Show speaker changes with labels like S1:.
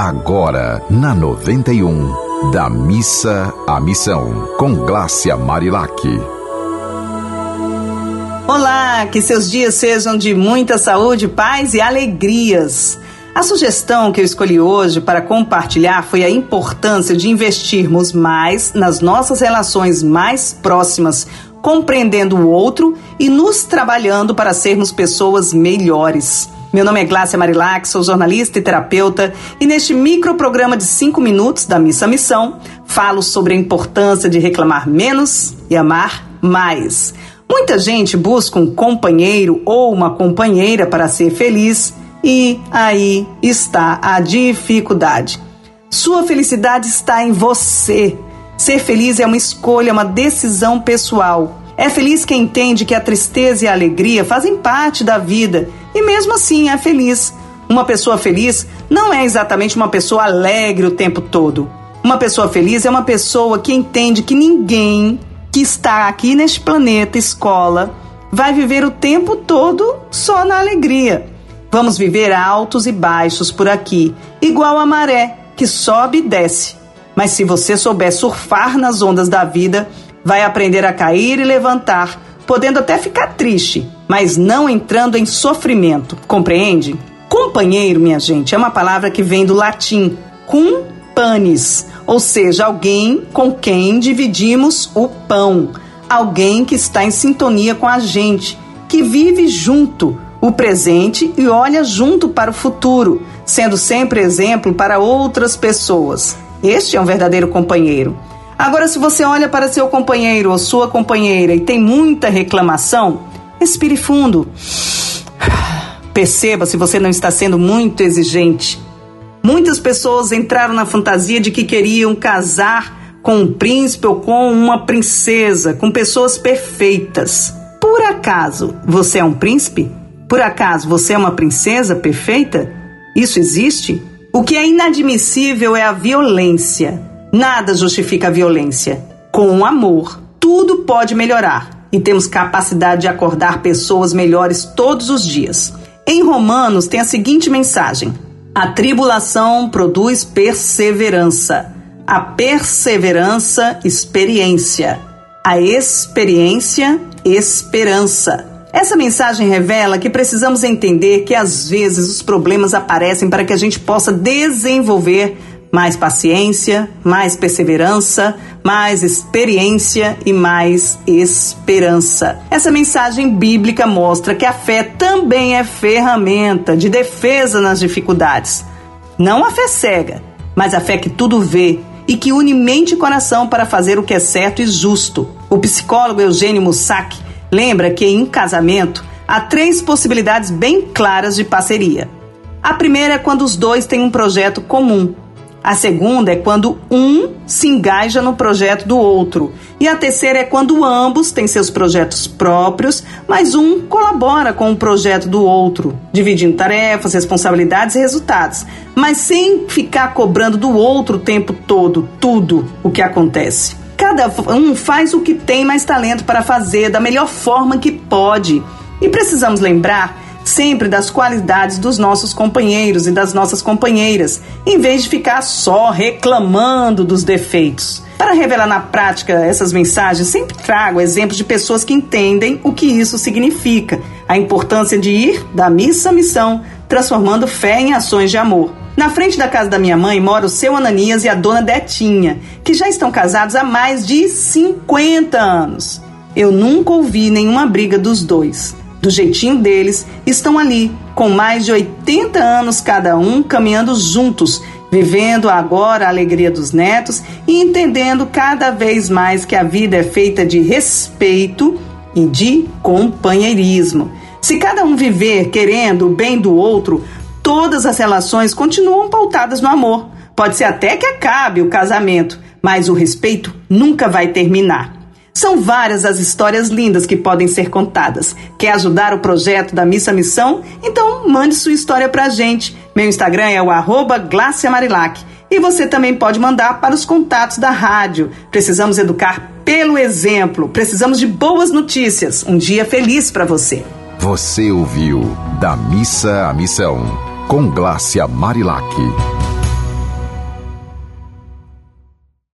S1: Agora, na 91, da missa à missão, com Glácia Marilac.
S2: Olá, que seus dias sejam de muita saúde, paz e alegrias. A sugestão que eu escolhi hoje para compartilhar foi a importância de investirmos mais nas nossas relações mais próximas, compreendendo o outro e nos trabalhando para sermos pessoas melhores. Meu nome é Glácia Marilac, sou jornalista e terapeuta e neste microprograma de 5 minutos da Missa Missão falo sobre a importância de reclamar menos e amar mais. Muita gente busca um companheiro ou uma companheira para ser feliz e aí está a dificuldade. Sua felicidade está em você. Ser feliz é uma escolha, uma decisão pessoal. É feliz quem entende que a tristeza e a alegria fazem parte da vida e mesmo assim é feliz. Uma pessoa feliz não é exatamente uma pessoa alegre o tempo todo. Uma pessoa feliz é uma pessoa que entende que ninguém que está aqui neste planeta escola vai viver o tempo todo só na alegria. Vamos viver altos e baixos por aqui, igual a maré que sobe e desce. Mas se você souber surfar nas ondas da vida, vai aprender a cair e levantar, podendo até ficar triste, mas não entrando em sofrimento. Compreende? Companheiro, minha gente, é uma palavra que vem do latim cum panis, ou seja, alguém com quem dividimos o pão, alguém que está em sintonia com a gente, que vive junto o presente e olha junto para o futuro, sendo sempre exemplo para outras pessoas. Este é um verdadeiro companheiro. Agora, se você olha para seu companheiro ou sua companheira e tem muita reclamação, respire fundo. Perceba se você não está sendo muito exigente. Muitas pessoas entraram na fantasia de que queriam casar com um príncipe ou com uma princesa, com pessoas perfeitas. Por acaso você é um príncipe? Por acaso você é uma princesa perfeita? Isso existe? O que é inadmissível é a violência. Nada justifica a violência. Com o amor, tudo pode melhorar e temos capacidade de acordar pessoas melhores todos os dias. Em Romanos tem a seguinte mensagem: A tribulação produz perseverança, a perseverança, experiência, a experiência, esperança. Essa mensagem revela que precisamos entender que às vezes os problemas aparecem para que a gente possa desenvolver mais paciência, mais perseverança, mais experiência e mais esperança. Essa mensagem bíblica mostra que a fé também é ferramenta de defesa nas dificuldades. Não a fé cega, mas a fé que tudo vê e que une mente e coração para fazer o que é certo e justo. O psicólogo Eugênio Mussac Lembra que em casamento há três possibilidades bem claras de parceria. A primeira é quando os dois têm um projeto comum. A segunda é quando um se engaja no projeto do outro. E a terceira é quando ambos têm seus projetos próprios, mas um colabora com o projeto do outro, dividindo tarefas, responsabilidades e resultados, mas sem ficar cobrando do outro o tempo todo tudo o que acontece. Cada um faz o que tem mais talento para fazer da melhor forma que pode. E precisamos lembrar sempre das qualidades dos nossos companheiros e das nossas companheiras, em vez de ficar só reclamando dos defeitos. Para revelar na prática essas mensagens, sempre trago exemplos de pessoas que entendem o que isso significa, a importância de ir da missa à missão, transformando fé em ações de amor. Na frente da casa da minha mãe mora o seu Ananias e a dona Detinha, que já estão casados há mais de 50 anos. Eu nunca ouvi nenhuma briga dos dois. Do jeitinho deles, estão ali, com mais de 80 anos cada um, caminhando juntos, vivendo agora a alegria dos netos e entendendo cada vez mais que a vida é feita de respeito e de companheirismo. Se cada um viver querendo o bem do outro, todas as relações continuam pautadas no amor. Pode ser até que acabe o casamento, mas o respeito nunca vai terminar. São várias as histórias lindas que podem ser contadas. Quer ajudar o projeto da Missa Missão? Então mande sua história pra gente. Meu Instagram é o arroba Marilac. E você também pode mandar para os contatos da rádio. Precisamos educar pelo exemplo. Precisamos de boas notícias. Um dia feliz para você.
S1: Você ouviu Da Missa à Missão com Glácia Marilac.